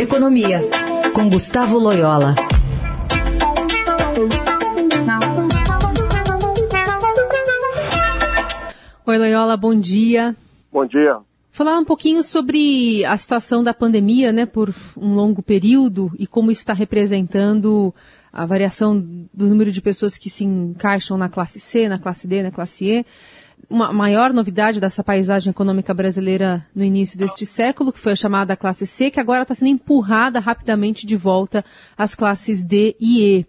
Economia, com Gustavo Loyola. Oi, Loyola, bom dia. Bom dia. Falar um pouquinho sobre a situação da pandemia, né, por um longo período e como isso está representando a variação do número de pessoas que se encaixam na classe C, na classe D, na classe E uma maior novidade dessa paisagem econômica brasileira no início deste século, que foi a chamada classe C, que agora está sendo empurrada rapidamente de volta às classes D e E.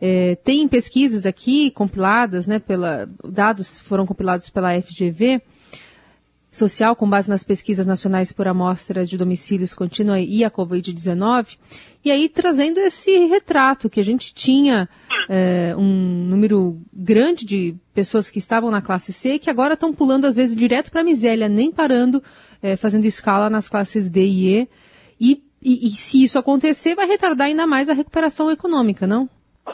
É, tem pesquisas aqui compiladas, né, pela, dados foram compilados pela FGV, social com base nas pesquisas nacionais por amostras de domicílios contínua e a Covid-19, e aí trazendo esse retrato que a gente tinha é, um número grande de pessoas que estavam na classe C que agora estão pulando às vezes direto para a miséria, nem parando, é, fazendo escala nas classes D e E. E, e, e se isso acontecer, vai retardar ainda mais a recuperação econômica, não?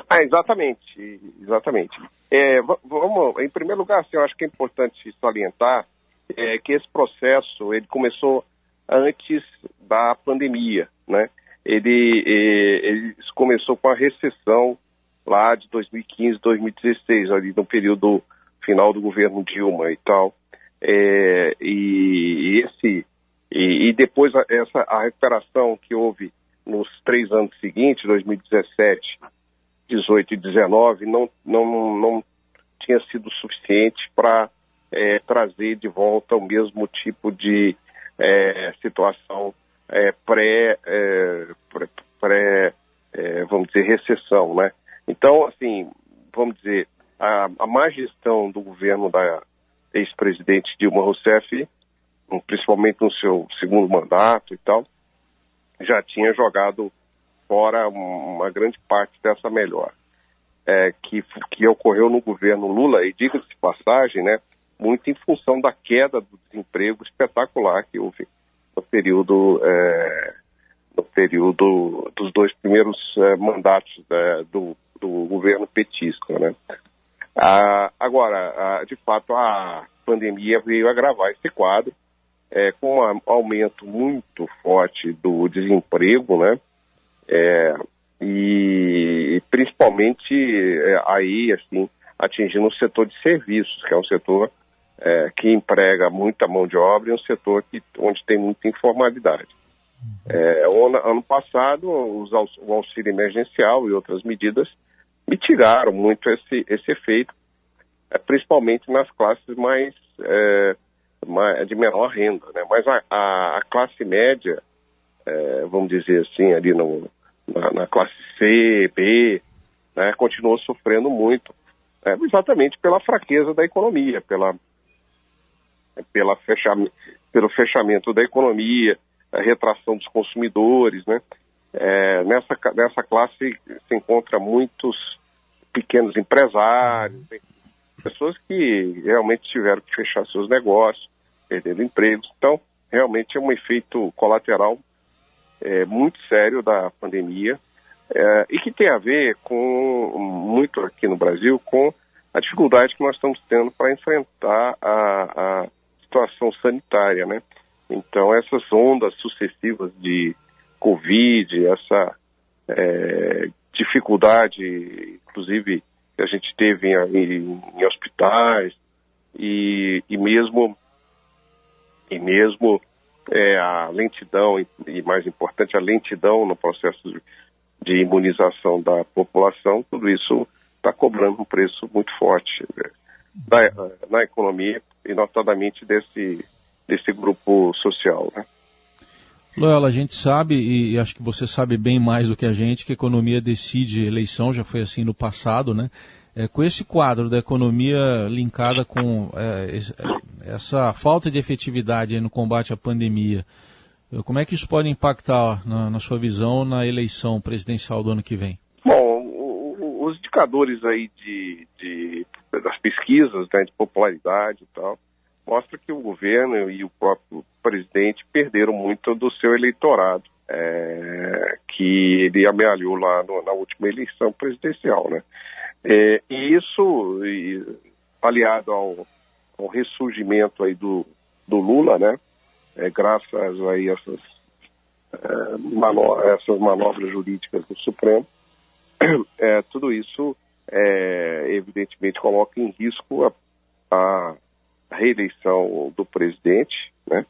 Ah, exatamente, exatamente. É, vamos, em primeiro lugar, assim, eu acho que é importante salientar é, que esse processo ele começou antes da pandemia, né? Ele, é, ele começou com a recessão lá de 2015, 2016, ali no período final do governo Dilma e tal. É, e esse e, e, depois a, essa a recuperação que houve nos três anos seguintes, 2017, 18 e 19, não não não tinha sido suficiente para é, trazer de volta o mesmo tipo de é, situação é, pré, é, pré, é, vamos dizer recessão, né? Então, assim, vamos dizer, a, a má gestão do governo da ex-presidente Dilma Rousseff, principalmente no seu segundo mandato e tal, já tinha jogado fora uma grande parte dessa melhora. É, que, que ocorreu no governo Lula, e diga-se de passagem, né, muito em função da queda do desemprego espetacular que houve no período, é, no período dos dois primeiros é, mandatos é, do do governo petista, né? Ah, agora, ah, de fato, a pandemia veio agravar esse quadro, é, com um aumento muito forte do desemprego, né? É, e principalmente é, aí, assim, atingindo o setor de serviços, que é um setor é, que emprega muita mão de obra e um setor que, onde tem muita informalidade. É, ano, passado, os, o auxílio emergencial e outras medidas mitigaram muito esse, esse efeito, é, principalmente nas classes mais, é, mais, de menor renda. Né? Mas a, a, a classe média, é, vamos dizer assim, ali no, na, na classe C, B, né, continuou sofrendo muito, é, exatamente pela fraqueza da economia, pela, pela fechamento, pelo fechamento da economia, a retração dos consumidores, né? É, nessa, nessa classe se encontra muitos pequenos empresários, pessoas que realmente tiveram que fechar seus negócios, perdendo empregos. Então, realmente é um efeito colateral é, muito sério da pandemia é, e que tem a ver com, muito aqui no Brasil, com a dificuldade que nós estamos tendo para enfrentar a, a situação sanitária, né? Então, essas ondas sucessivas de Covid, essa é, dificuldade, inclusive, que a gente teve em, em, em hospitais e, e, mesmo e mesmo é, a lentidão e, mais importante a lentidão no processo de, de imunização da população, tudo isso está cobrando um preço muito forte né, na, na economia e notadamente desse desse grupo social, né? Loyola, a gente sabe, e acho que você sabe bem mais do que a gente, que a economia decide eleição, já foi assim no passado, né? É, com esse quadro da economia linkada com é, é essa falta de efetividade no combate à pandemia, como é que isso pode impactar, na, na sua visão, na eleição presidencial do ano que vem? Bom, os indicadores aí de das pesquisas, né, de popularidade e tal, mostra que o governo e o próprio presidente perderam muito do seu eleitorado, é, que ele amealhou lá no, na última eleição presidencial, né? É, e isso, e, aliado ao, ao, ressurgimento aí do, do Lula, né? É, graças aí a essas é, essas manobras jurídicas do Supremo, é, tudo isso é, evidentemente coloca em risco a, a, reeleição do presidente, né?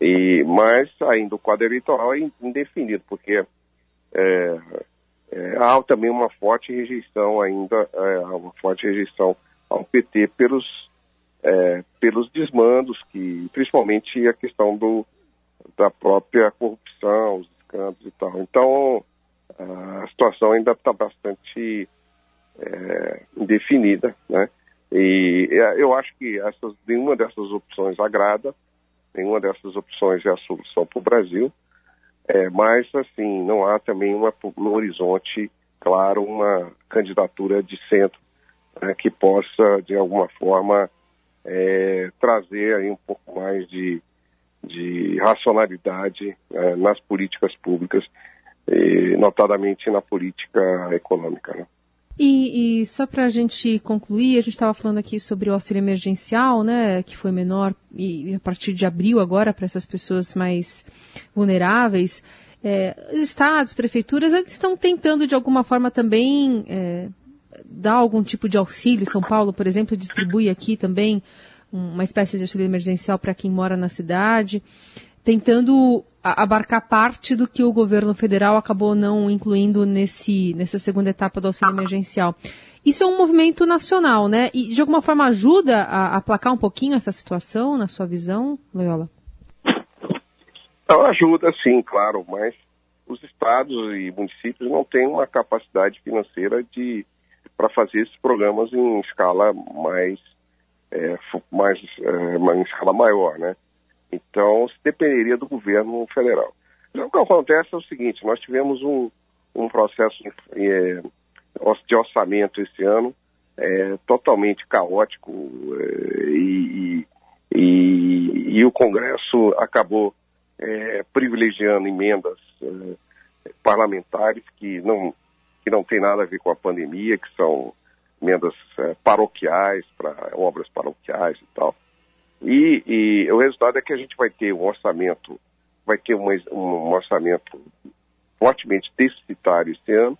E, mas ainda o quadro eleitoral é indefinido, porque é, é, há também uma forte rejeição ainda, é, uma forte rejeição ao PT pelos, é, pelos desmandos, que, principalmente a questão do, da própria corrupção, os escândalos e tal. Então, a situação ainda está bastante é, indefinida, né? E é, eu acho que essas, nenhuma dessas opções agrada, nenhuma dessas opções é a solução para o Brasil, é, mas assim, não há também uma, no horizonte, claro, uma candidatura de centro né, que possa, de alguma forma, é, trazer aí um pouco mais de, de racionalidade é, nas políticas públicas, e, notadamente na política econômica. Né? E, e, só para a gente concluir, a gente estava falando aqui sobre o auxílio emergencial, né, que foi menor e, e a partir de abril agora para essas pessoas mais vulneráveis. É, estados, prefeituras, eles estão tentando de alguma forma também é, dar algum tipo de auxílio. São Paulo, por exemplo, distribui aqui também uma espécie de auxílio emergencial para quem mora na cidade, tentando abarcar parte do que o governo federal acabou não incluindo nesse, nessa segunda etapa do auxílio emergencial. Isso é um movimento nacional, né? E de alguma forma ajuda a aplacar um pouquinho essa situação, na sua visão, Loyola? Não, ajuda sim, claro, mas os estados e municípios não têm uma capacidade financeira de para fazer esses programas em escala mais, é, mais é, em escala maior, né? Então, dependeria do governo federal. O que acontece é o seguinte: nós tivemos um, um processo é, de orçamento esse ano é, totalmente caótico é, e, e, e, o Congresso acabou privilegiando emendas parlamentares que não, que não tem nada a ver com a pandemia, que são emendas paroquiais, para obras paroquiais e tal. E, e, o resultado é que a gente vai ter um orçamento, vai ter um, um orçamento fortemente deficitário esse ano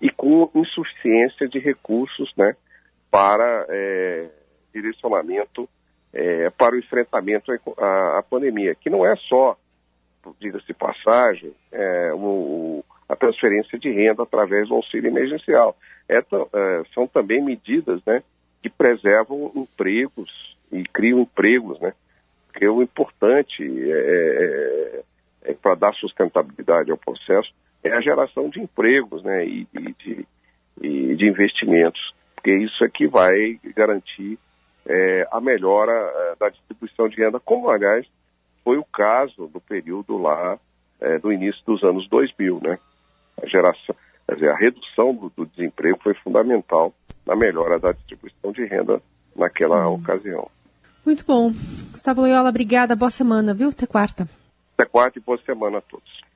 e com insuficiência de recursos né, para é, direcionamento é, para o enfrentamento à, à, pandemia, que não é só, diga-se passagem, é, o, a transferência de renda através do auxílio emergencial. É, é são também medidas né, que preservam empregos e criam empregos, né? Porque o importante é, é, é, é para dar sustentabilidade ao processo é a geração de empregos, né? E, e de, e de investimentos, porque isso é que vai garantir é, a melhora é, da distribuição de renda, como aliás foi o caso do período lá é, do início dos anos 2000, né? A geração, quer dizer, a redução do, do desemprego foi fundamental na melhora da distribuição de renda naquela hum. ocasião. Muito bom. Gustavo Loyola, obrigada. Boa semana, viu? Até quarta. Até quarta e boa semana a todos.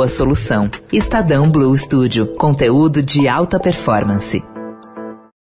boa solução. Estadão Blue Studio, conteúdo de alta performance.